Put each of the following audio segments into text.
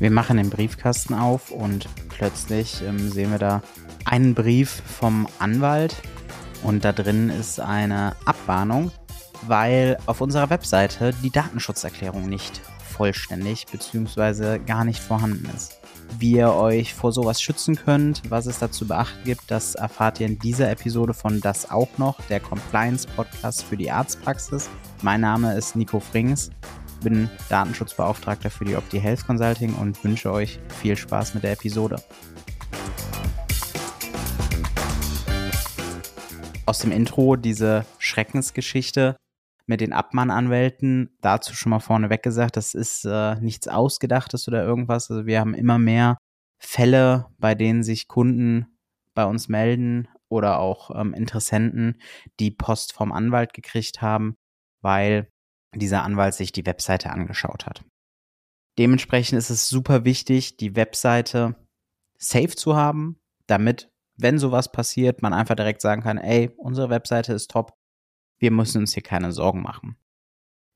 Wir machen den Briefkasten auf und plötzlich ähm, sehen wir da einen Brief vom Anwalt und da drin ist eine Abmahnung, weil auf unserer Webseite die Datenschutzerklärung nicht vollständig bzw. gar nicht vorhanden ist. Wie ihr euch vor sowas schützen könnt, was es dazu beachten gibt, das erfahrt ihr in dieser Episode von Das auch noch, der Compliance Podcast für die Arztpraxis. Mein Name ist Nico Frings bin Datenschutzbeauftragter für die Opti Health Consulting und wünsche euch viel Spaß mit der Episode. Aus dem Intro diese Schreckensgeschichte mit den Abmahnanwälten, dazu schon mal vorneweg gesagt, das ist äh, nichts Ausgedachtes oder irgendwas. Also wir haben immer mehr Fälle, bei denen sich Kunden bei uns melden oder auch ähm, Interessenten, die Post vom Anwalt gekriegt haben, weil dieser Anwalt sich die Webseite angeschaut hat. Dementsprechend ist es super wichtig, die Webseite safe zu haben, damit, wenn sowas passiert, man einfach direkt sagen kann, ey, unsere Webseite ist top, wir müssen uns hier keine Sorgen machen.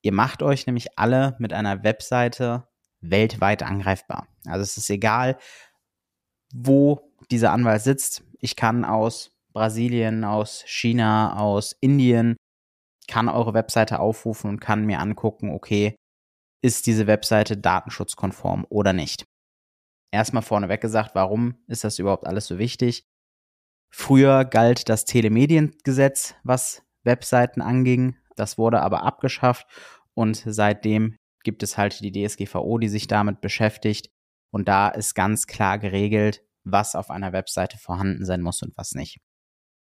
Ihr macht euch nämlich alle mit einer Webseite weltweit angreifbar. Also es ist egal, wo dieser Anwalt sitzt. Ich kann aus Brasilien, aus China, aus Indien, kann eure Webseite aufrufen und kann mir angucken, okay, ist diese Webseite datenschutzkonform oder nicht. Erstmal vorneweg gesagt, warum ist das überhaupt alles so wichtig? Früher galt das Telemediengesetz, was Webseiten anging. Das wurde aber abgeschafft und seitdem gibt es halt die DSGVO, die sich damit beschäftigt. Und da ist ganz klar geregelt, was auf einer Webseite vorhanden sein muss und was nicht.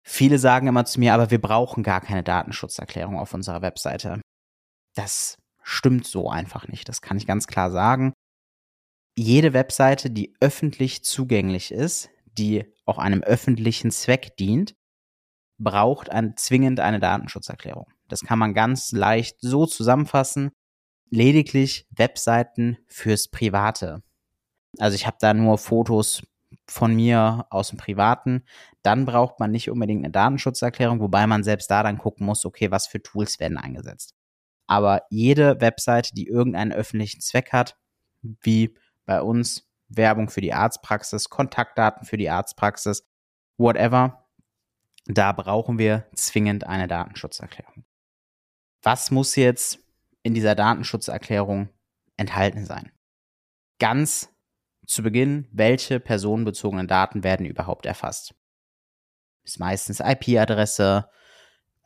Viele sagen immer zu mir, aber wir brauchen gar keine Datenschutzerklärung auf unserer Webseite. Das stimmt so einfach nicht. Das kann ich ganz klar sagen. Jede Webseite, die öffentlich zugänglich ist, die auch einem öffentlichen Zweck dient, braucht ein, zwingend eine Datenschutzerklärung. Das kann man ganz leicht so zusammenfassen. Lediglich Webseiten fürs Private. Also ich habe da nur Fotos von mir aus dem Privaten, dann braucht man nicht unbedingt eine Datenschutzerklärung, wobei man selbst da dann gucken muss, okay, was für Tools werden eingesetzt. Aber jede Webseite, die irgendeinen öffentlichen Zweck hat, wie bei uns Werbung für die Arztpraxis, Kontaktdaten für die Arztpraxis, whatever, da brauchen wir zwingend eine Datenschutzerklärung. Was muss jetzt in dieser Datenschutzerklärung enthalten sein? Ganz zu Beginn, welche personenbezogenen Daten werden überhaupt erfasst. Ist meistens IP-Adresse,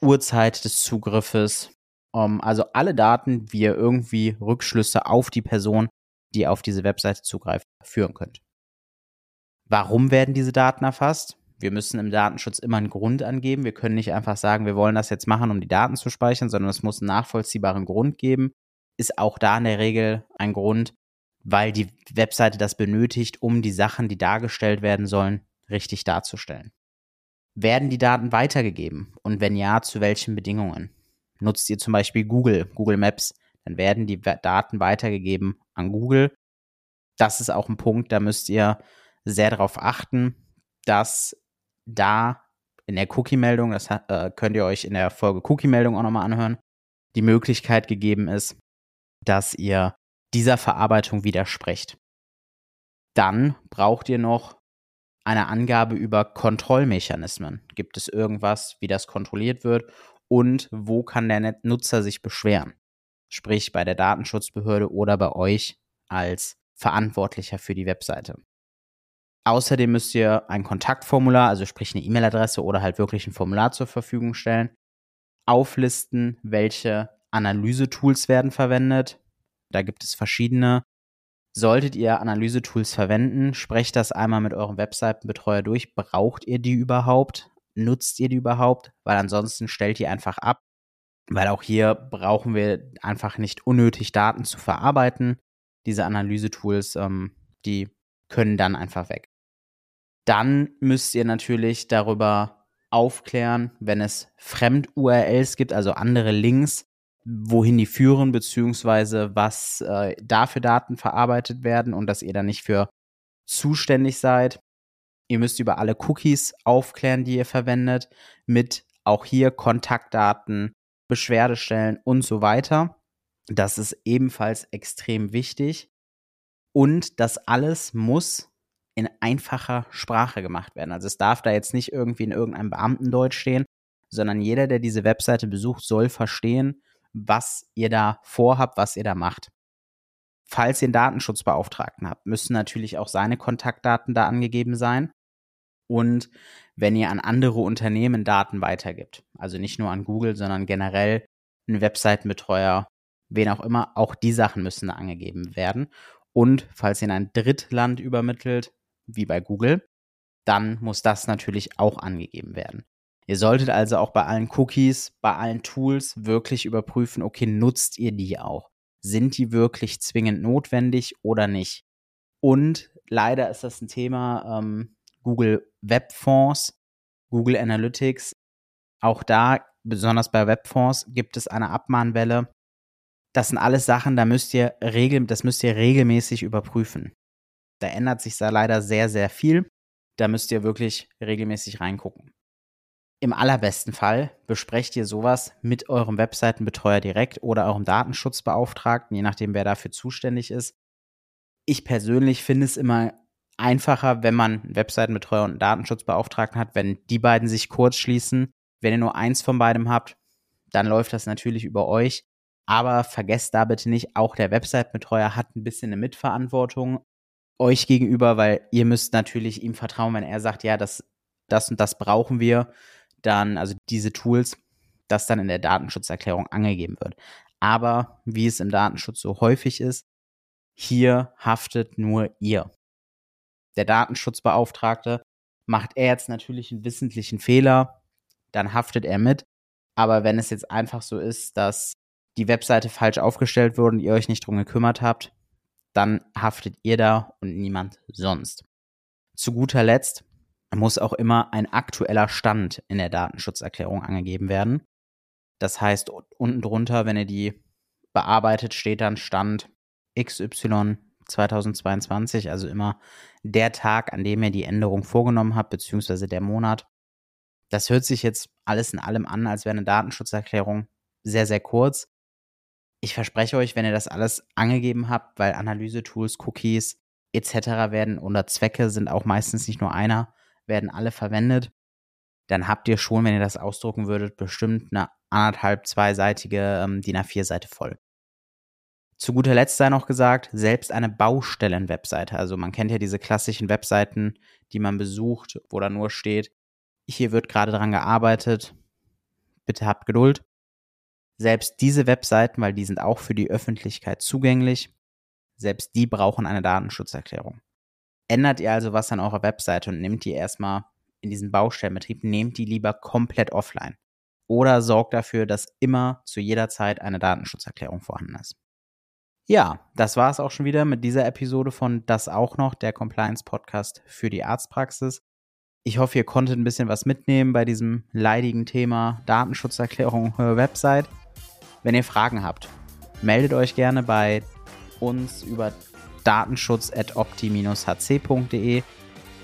Uhrzeit des Zugriffes, um, ähm, also alle Daten, wie ihr irgendwie Rückschlüsse auf die Person, die auf diese Webseite zugreift, führen könnt. Warum werden diese Daten erfasst? Wir müssen im Datenschutz immer einen Grund angeben. Wir können nicht einfach sagen, wir wollen das jetzt machen, um die Daten zu speichern, sondern es muss einen nachvollziehbaren Grund geben. Ist auch da in der Regel ein Grund, weil die Webseite das benötigt, um die Sachen, die dargestellt werden sollen, richtig darzustellen. Werden die Daten weitergegeben? Und wenn ja, zu welchen Bedingungen? Nutzt ihr zum Beispiel Google, Google Maps, dann werden die Daten weitergegeben an Google. Das ist auch ein Punkt, da müsst ihr sehr darauf achten, dass da in der Cookie-Meldung, das äh, könnt ihr euch in der Folge Cookie-Meldung auch nochmal anhören, die Möglichkeit gegeben ist, dass ihr dieser Verarbeitung widerspricht. Dann braucht ihr noch eine Angabe über Kontrollmechanismen. Gibt es irgendwas, wie das kontrolliert wird und wo kann der Nutzer sich beschweren? Sprich bei der Datenschutzbehörde oder bei euch als Verantwortlicher für die Webseite. Außerdem müsst ihr ein Kontaktformular, also sprich eine E-Mail-Adresse oder halt wirklich ein Formular zur Verfügung stellen, auflisten, welche Analysetools werden verwendet, da gibt es verschiedene. Solltet ihr Analysetools verwenden, sprecht das einmal mit eurem Webseitenbetreuer durch. Braucht ihr die überhaupt? Nutzt ihr die überhaupt? Weil ansonsten stellt ihr einfach ab. Weil auch hier brauchen wir einfach nicht unnötig Daten zu verarbeiten. Diese Analysetools, ähm, die können dann einfach weg. Dann müsst ihr natürlich darüber aufklären, wenn es Fremd-URLs gibt, also andere Links, wohin die führen, beziehungsweise was äh, da für Daten verarbeitet werden und dass ihr da nicht für zuständig seid. Ihr müsst über alle Cookies aufklären, die ihr verwendet, mit auch hier Kontaktdaten, Beschwerdestellen und so weiter. Das ist ebenfalls extrem wichtig. Und das alles muss in einfacher Sprache gemacht werden. Also es darf da jetzt nicht irgendwie in irgendeinem Beamtendeutsch stehen, sondern jeder, der diese Webseite besucht, soll verstehen, was ihr da vorhabt, was ihr da macht. Falls ihr einen Datenschutzbeauftragten habt, müssen natürlich auch seine Kontaktdaten da angegeben sein. Und wenn ihr an andere Unternehmen Daten weitergibt, also nicht nur an Google, sondern generell einen Webseitenbetreuer, wen auch immer, auch die Sachen müssen da angegeben werden. Und falls ihr in ein Drittland übermittelt, wie bei Google, dann muss das natürlich auch angegeben werden. Ihr solltet also auch bei allen Cookies, bei allen Tools wirklich überprüfen, okay, nutzt ihr die auch? Sind die wirklich zwingend notwendig oder nicht? Und leider ist das ein Thema ähm, Google Webfonds, Google Analytics. Auch da, besonders bei Webfonds, gibt es eine Abmahnwelle. Das sind alles Sachen, da müsst ihr regel, das müsst ihr regelmäßig überprüfen. Da ändert sich da leider sehr, sehr viel. Da müsst ihr wirklich regelmäßig reingucken. Im allerbesten Fall besprecht ihr sowas mit eurem Webseitenbetreuer direkt oder eurem Datenschutzbeauftragten, je nachdem, wer dafür zuständig ist. Ich persönlich finde es immer einfacher, wenn man einen Webseitenbetreuer und einen Datenschutzbeauftragten hat, wenn die beiden sich kurz schließen. Wenn ihr nur eins von beidem habt, dann läuft das natürlich über euch. Aber vergesst da bitte nicht, auch der Webseitenbetreuer hat ein bisschen eine Mitverantwortung euch gegenüber, weil ihr müsst natürlich ihm vertrauen, wenn er sagt, ja, das, das und das brauchen wir dann, also diese Tools, das dann in der Datenschutzerklärung angegeben wird. Aber wie es im Datenschutz so häufig ist, hier haftet nur ihr. Der Datenschutzbeauftragte macht er jetzt natürlich einen wissentlichen Fehler, dann haftet er mit. Aber wenn es jetzt einfach so ist, dass die Webseite falsch aufgestellt wurde und ihr euch nicht drum gekümmert habt, dann haftet ihr da und niemand sonst. Zu guter Letzt muss auch immer ein aktueller Stand in der Datenschutzerklärung angegeben werden. Das heißt, unten drunter, wenn ihr die bearbeitet, steht dann Stand XY 2022, also immer der Tag, an dem ihr die Änderung vorgenommen habt, beziehungsweise der Monat. Das hört sich jetzt alles in allem an, als wäre eine Datenschutzerklärung sehr, sehr kurz. Ich verspreche euch, wenn ihr das alles angegeben habt, weil Analysetools, Cookies etc. werden oder Zwecke sind auch meistens nicht nur einer, werden alle verwendet, dann habt ihr schon, wenn ihr das ausdrucken würdet, bestimmt eine anderthalb, zweiseitige ähm, DIN A4-Seite voll. Zu guter Letzt sei noch gesagt, selbst eine Baustellen-Webseite, also man kennt ja diese klassischen Webseiten, die man besucht, wo da nur steht, hier wird gerade dran gearbeitet, bitte habt Geduld. Selbst diese Webseiten, weil die sind auch für die Öffentlichkeit zugänglich, selbst die brauchen eine Datenschutzerklärung. Ändert ihr also was an eurer Webseite und nehmt die erstmal in diesen Baustellenbetrieb, nehmt die lieber komplett offline. Oder sorgt dafür, dass immer zu jeder Zeit eine Datenschutzerklärung vorhanden ist. Ja, das war es auch schon wieder mit dieser Episode von Das auch noch, der Compliance Podcast für die Arztpraxis. Ich hoffe, ihr konntet ein bisschen was mitnehmen bei diesem leidigen Thema Datenschutzerklärung Website. Wenn ihr Fragen habt, meldet euch gerne bei uns über datenschutz.opti-hc.de.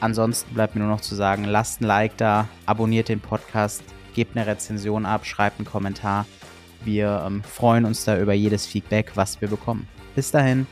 Ansonsten bleibt mir nur noch zu sagen, lasst ein Like da, abonniert den Podcast, gebt eine Rezension ab, schreibt einen Kommentar. Wir ähm, freuen uns da über jedes Feedback, was wir bekommen. Bis dahin.